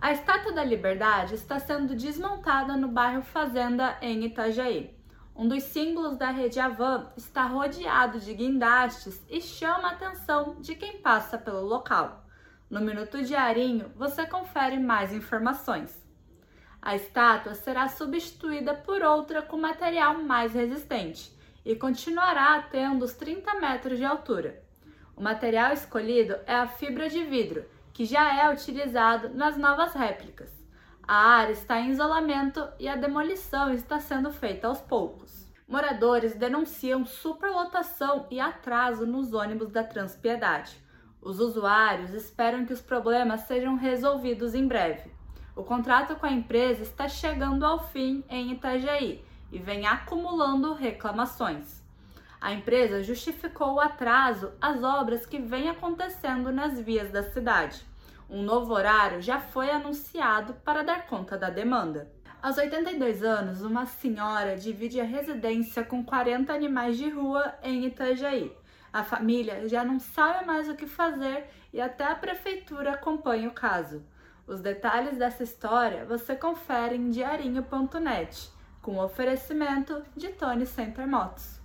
A Estátua da Liberdade está sendo desmontada no bairro Fazenda, em Itajaí. Um dos símbolos da rede Avan está rodeado de guindastes e chama a atenção de quem passa pelo local. No Minuto Diarinho, você confere mais informações. A estátua será substituída por outra com material mais resistente e continuará tendo os 30 metros de altura. O material escolhido é a fibra de vidro, que já é utilizado nas novas réplicas. A área está em isolamento e a demolição está sendo feita aos poucos. Moradores denunciam superlotação e atraso nos ônibus da Transpiedade. Os usuários esperam que os problemas sejam resolvidos em breve. O contrato com a empresa está chegando ao fim em Itajaí e vem acumulando reclamações. A empresa justificou o atraso às obras que vêm acontecendo nas vias da cidade. Um novo horário já foi anunciado para dar conta da demanda. Aos 82 anos, uma senhora divide a residência com 40 animais de rua em Itajaí. A família já não sabe mais o que fazer e até a prefeitura acompanha o caso. Os detalhes dessa história você confere em diarinho.net, com oferecimento de Tony Center Motos.